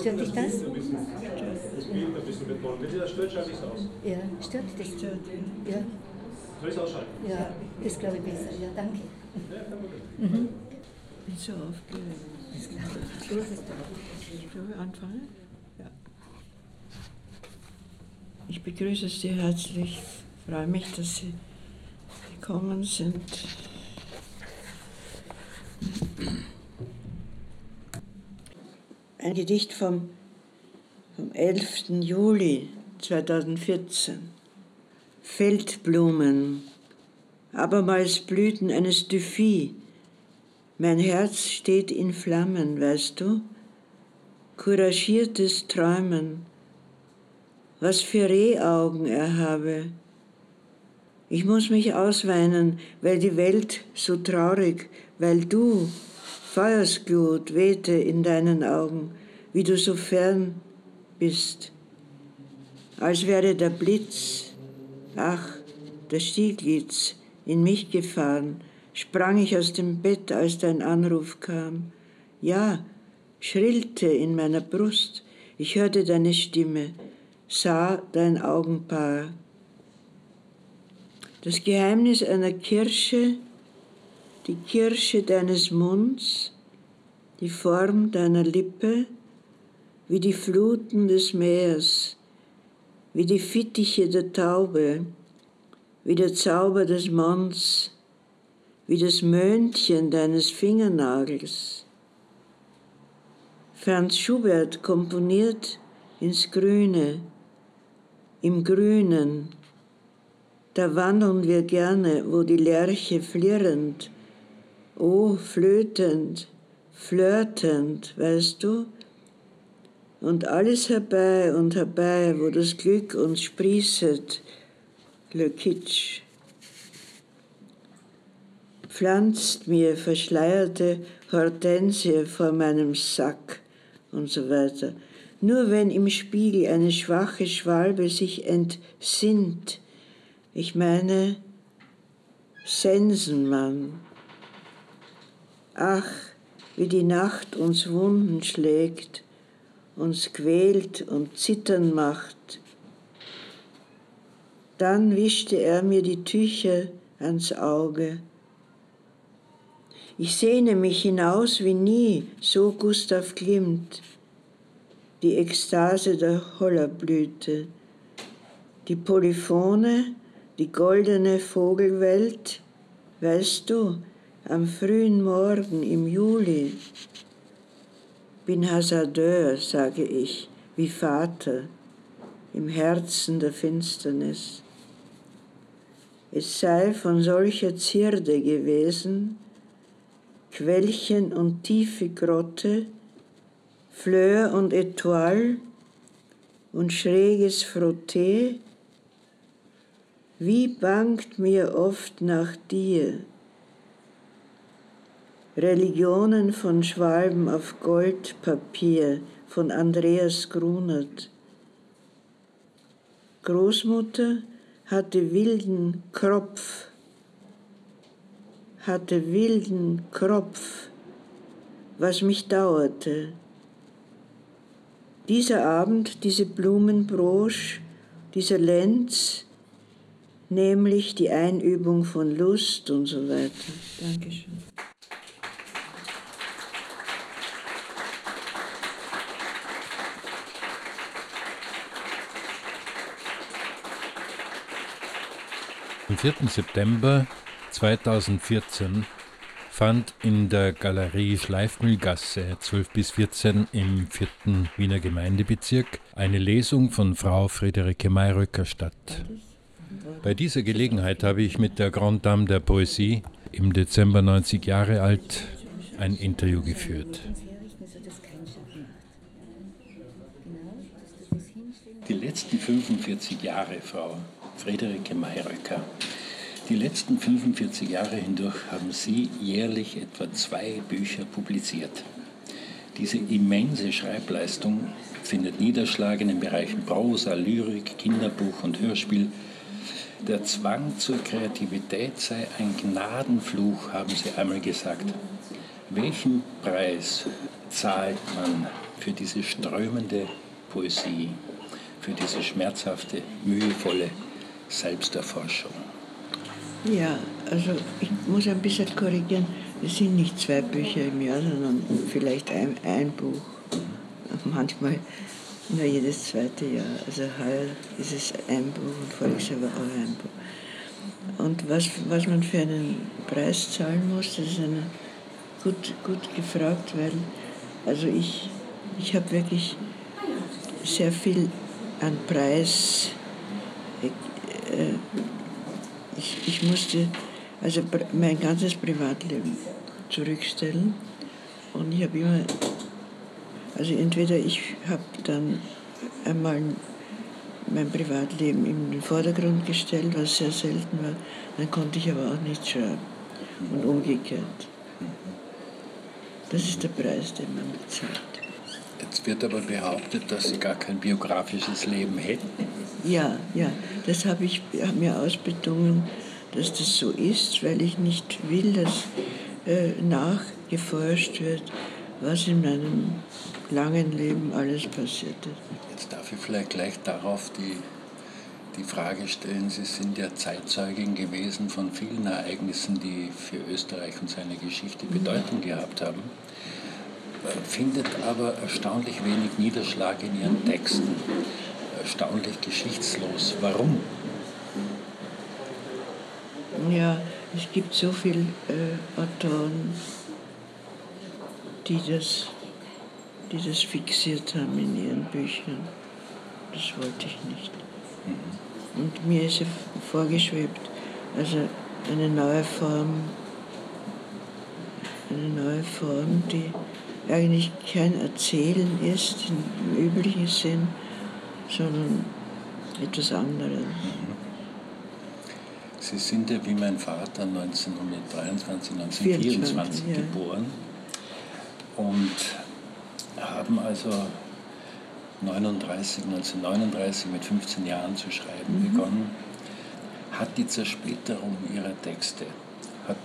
Stört dich das? Das Bild ein bisschen betonen. Wenn Sie das stört, schalte ich es aus. Ja, stört dich das? Stört. Ja, Soll ich es ausschalten? ja, ist glaube ich besser. Ja, danke. Bin so aufgeregt. Los ist doch. Soll ich anfangen? Ja. Ich begrüße Sie herzlich. Freue mich, dass Sie gekommen sind. Ein Gedicht vom, vom 11. Juli 2014. Feldblumen, abermals Blüten eines Duphy. Mein Herz steht in Flammen, weißt du? Couragiertes Träumen, was für Rehaugen er habe. Ich muss mich ausweinen, weil die Welt so traurig, weil du, Feuersglut, wehte in deinen Augen, wie du so fern bist. Als wäre der Blitz, ach, der Stieglitz, in mich gefahren, sprang ich aus dem Bett, als dein Anruf kam. Ja, schrillte in meiner Brust, ich hörte deine Stimme, sah dein Augenpaar. Das Geheimnis einer Kirsche, die Kirsche deines Munds, die Form deiner Lippe, wie die Fluten des Meers, wie die Fittiche der Taube, wie der Zauber des Monds, wie das Möhnchen deines Fingernagels. Franz Schubert komponiert ins Grüne, im Grünen, da wandeln wir gerne, wo die Lerche flirrend, oh, flötend, flirtend, weißt du? Und alles herbei und herbei, wo das Glück uns sprießet, le Kitsch. Pflanzt mir verschleierte Hortensie vor meinem Sack und so weiter. Nur wenn im Spiegel eine schwache Schwalbe sich entsinnt, ich meine Sensenmann. Ach, wie die Nacht uns Wunden schlägt, uns quält und zittern macht. Dann wischte er mir die Tücher ans Auge. Ich sehne mich hinaus wie nie, so Gustav Klimt, die Ekstase der Hollerblüte, die Polyphone, die goldene Vogelwelt, weißt du, am frühen Morgen im Juli. Bin Hasardeur, sage ich, wie Vater, im Herzen der Finsternis. Es sei von solcher Zierde gewesen, Quellchen und tiefe Grotte, Fleur und Etoile und schräges Frotté, wie bangt mir oft nach dir? Religionen von Schwalben auf Goldpapier von Andreas Grunert. Großmutter hatte wilden Kropf, hatte wilden Kropf, was mich dauerte. Dieser Abend, diese Blumenbrosch, dieser Lenz, nämlich die Einübung von Lust und so weiter. Dankeschön. Am 4. September 2014 fand in der Galerie Schleifmühlgasse 12 bis 14 im 4. Wiener Gemeindebezirk eine Lesung von Frau Friederike Mayröcker statt. Bei dieser Gelegenheit habe ich mit der Grand Dame der Poesie, im Dezember 90 Jahre alt, ein Interview geführt. Die letzten 45 Jahre, Frau Friederike Mayröcker, die letzten 45 Jahre hindurch haben Sie jährlich etwa zwei Bücher publiziert. Diese immense Schreibleistung findet Niederschlag in den Bereichen Prosa, Lyrik, Kinderbuch und Hörspiel. Der Zwang zur Kreativität sei ein Gnadenfluch, haben Sie einmal gesagt. Welchen Preis zahlt man für diese strömende Poesie, für diese schmerzhafte, mühevolle Selbsterforschung? Ja, also ich muss ein bisschen korrigieren. Es sind nicht zwei Bücher im Jahr, sondern vielleicht ein, ein Buch. Manchmal nur jedes zweite Jahr. Also heuer ist es ein Buch und voriges Jahr war auch ein Buch. Und was, was man für einen Preis zahlen muss, das ist eine, gut, gut gefragt, weil also ich, ich habe wirklich sehr viel an Preis. Äh, ich, ich musste also mein ganzes Privatleben zurückstellen und ich habe immer, also entweder ich habe dann einmal mein Privatleben in den Vordergrund gestellt, was sehr selten war, dann konnte ich aber auch nicht schreiben und umgekehrt. Das ist der Preis, den man bezahlt. Jetzt wird aber behauptet, dass Sie gar kein biografisches Leben hätten. Ja, ja, das habe ich hab mir ausbedungen, dass das so ist, weil ich nicht will, dass äh, nachgeforscht wird, was in meinem langen Leben alles passiert ist. Jetzt darf ich vielleicht gleich darauf die, die Frage stellen, Sie sind ja Zeitzeugin gewesen von vielen Ereignissen, die für Österreich und seine Geschichte Bedeutung gehabt haben findet aber erstaunlich wenig Niederschlag in ihren Texten. Erstaunlich geschichtslos. Warum? Ja, es gibt so viele äh, Autoren, die das, die das fixiert haben in ihren Büchern. Das wollte ich nicht. Mhm. Und mir ist vorgeschwebt, also eine neue Form, eine neue Form, die eigentlich kein Erzählen ist im üblichen Sinn, sondern etwas anderes. Sie sind ja wie mein Vater 1923, 1924 ja. geboren und haben also 39, 1939 mit 15 Jahren zu schreiben mhm. begonnen. Hat die Zersplitterung ihrer Texte hat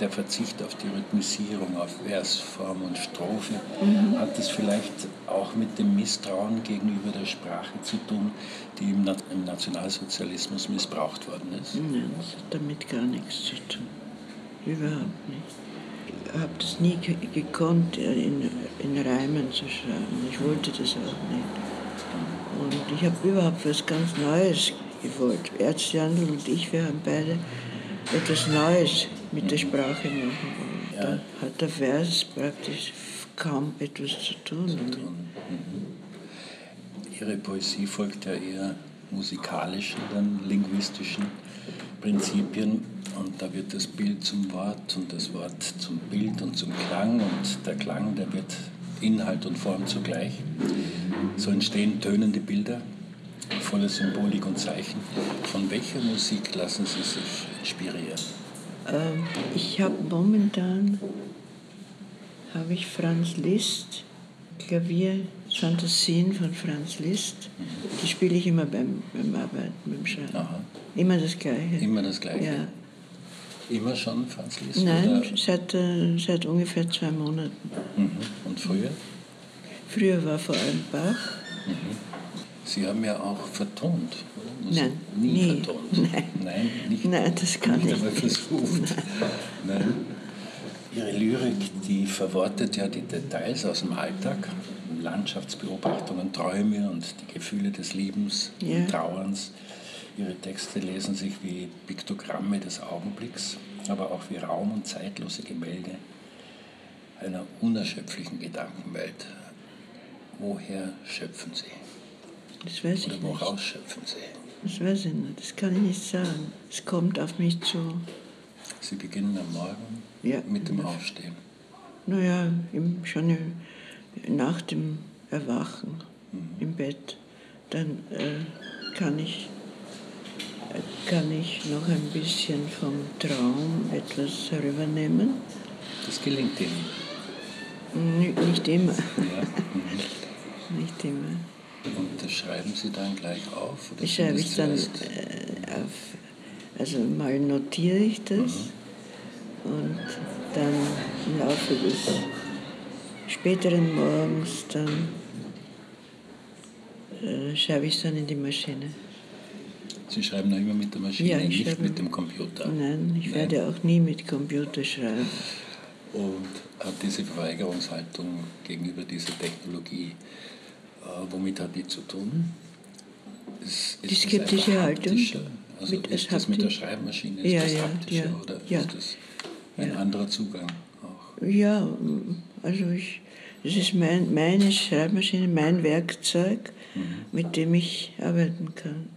der Verzicht auf die Rhythmisierung, auf Versform und Strophe, mhm. hat es vielleicht auch mit dem Misstrauen gegenüber der Sprache zu tun, die im, im Nationalsozialismus missbraucht worden ist? Nein, das hat damit gar nichts zu tun. Überhaupt nicht. Ich habe das nie gekonnt, in, in Reimen zu schreiben. Ich wollte das auch nicht. Und ich habe überhaupt was ganz Neues gewollt. Ärzte Jandl und ich, wir haben beide etwas Neues mit der Sprache machen. Ja. Da hat der Vers praktisch kaum etwas zu tun. Zu tun. Mhm. Ihre Poesie folgt ja eher musikalischen, dann linguistischen Prinzipien und da wird das Bild zum Wort und das Wort zum Bild und zum Klang und der Klang, der wird Inhalt und Form zugleich. So entstehen tönende Bilder, voller Symbolik und Zeichen. Von welcher Musik lassen Sie sich inspirieren? Ähm, ich habe momentan habe ich Franz Liszt, Klavierfantasien von Franz Liszt. Die spiele ich immer beim, beim Arbeiten, beim Schreiben. Aha. Immer das Gleiche. Immer das Gleiche? Ja. Immer schon Franz Liszt? Nein, seit, äh, seit ungefähr zwei Monaten. Mhm. Und früher? Früher war vor allem Bach. Mhm. Sie haben ja auch vertont. Nein, nie, nie vertont. Nein. Nein, nicht, Nein, das kann nicht ich einmal versucht. Nein. Nein. Ihre Lyrik, die verwortet ja die Details aus dem Alltag, Landschaftsbeobachtungen, Träume und die Gefühle des Liebens, ja. Trauerns. Ihre Texte lesen sich wie Piktogramme des Augenblicks, aber auch wie raum- und zeitlose Gemälde einer unerschöpflichen Gedankenwelt. Woher schöpfen Sie? Das weiß Oder ich woraus nicht. schöpfen Sie? Das weiß ich nicht, das kann ich nicht sagen. Es kommt auf mich zu. Sie beginnen am Morgen ja, mit dem Aufstehen. Naja, im, schon nach dem Erwachen mhm. im Bett. Dann äh, kann, ich, kann ich noch ein bisschen vom Traum etwas herübernehmen. Das gelingt Ihnen? Nicht immer. Ja. Nicht immer. Und das schreiben Sie dann gleich auf? Oder schreibe ich dann äh, auf. Also mal notiere ich das mhm. und dann im Laufe des späteren Morgens dann äh, schreibe ich es dann in die Maschine. Sie schreiben noch immer mit der Maschine, Ja, ich nicht schreibe- mit dem Computer. Nein, ich werde auch nie mit Computer schreiben. Und hat diese Verweigerungshaltung gegenüber dieser Technologie, womit hat die zu tun? Ist, Die ist das skeptische Haltung? Also mit- es ist das mit der. Schreibmaschine, ist Ja, das ja, haptischer ja, oder ja. ist das ein anderer Zugang auch? Ja, also ich, das ist mein, meine Schreibmaschine, mein Werkzeug, mit dem ich arbeiten kann.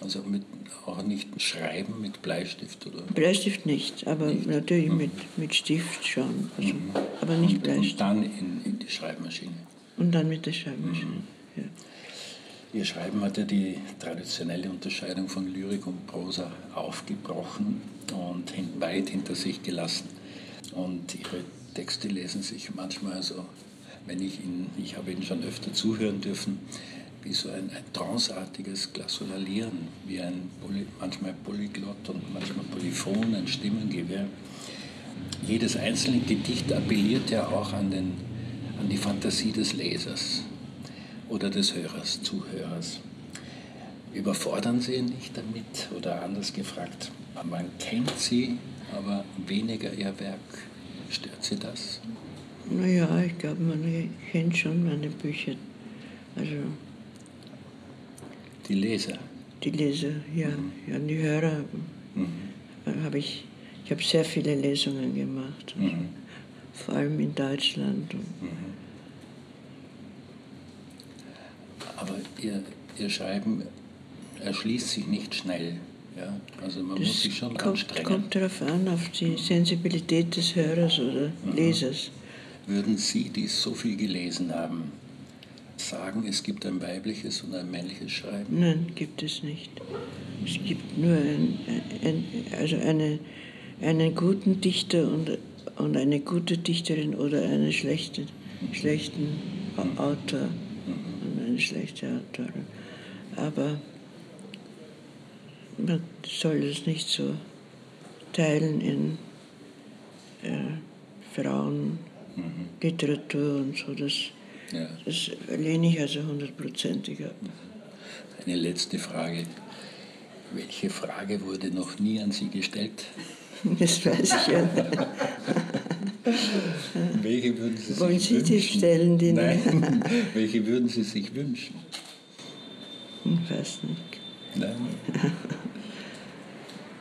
Also mit, auch nicht schreiben mit Bleistift oder? Bleistift nicht, aber natürlich mit, mit Stift schon. Also, Aber nicht und, und Bleistift. dann in, in die Schreibmaschine. Und dann mit der Schreibmaschine. Ja. Ihr Schreiben hat ja die traditionelle Unterscheidung von Lyrik und Prosa aufgebrochen und weit hinter sich gelassen. Und Ihre Texte lesen sich manchmal so, wenn ich Ihnen, ich habe Ihnen schon öfter zuhören dürfen, wie so ein, ein tranceartiges Glasolalieren, wie ein Poly, manchmal Polyglott und manchmal Polyphon, ein Stimmengewehr. Jedes einzelne Gedicht appelliert ja auch an, den, an die Fantasie des Lesers oder des Hörers, Zuhörers. Überfordern Sie ihn nicht damit? Oder anders gefragt, man kennt Sie, aber weniger Ihr Werk. Stört Sie das? Naja, ich glaube, man kennt schon meine Bücher. Also Die Leser. die Leser, ja, ja die Hörer Mhm. habe ich, ich habe sehr viele Lesungen gemacht, Mhm. Vor allem in Deutschland. Und Aber Ihr, Ihr Schreiben erschließt sich nicht schnell. Ja? Also man muss sich schon kommt, anstrengen. kommt darauf an, auf die Sensibilität des Hörers oder Mhm. Lesers. Würden Sie, die so viel gelesen haben, sagen, es gibt ein weibliches und ein männliches Schreiben? Nein, gibt es nicht. Es gibt nur ein, ein, also eine, einen guten Dichter und, und eine gute Dichterin oder einen schlechten, schlechten Autor und eine schlechte Autorin. Aber man soll es nicht so teilen in äh, Frauenliteratur und so. Das, Ja. das lehne ich also hundertprozentig ab. Eine letzte Frage. Welche Frage wurde noch nie an Sie gestellt? Das weiß ich ja nicht. Welche würden Sie Wollen sich Sie wünschen? die stellen, die Nein. Welche würden Sie sich wünschen? Ich weiß nicht. Nein.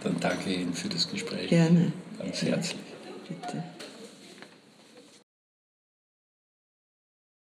Dann danke Ihnen für das Gespräch. Gerne. Ganz herzlich. Bitte.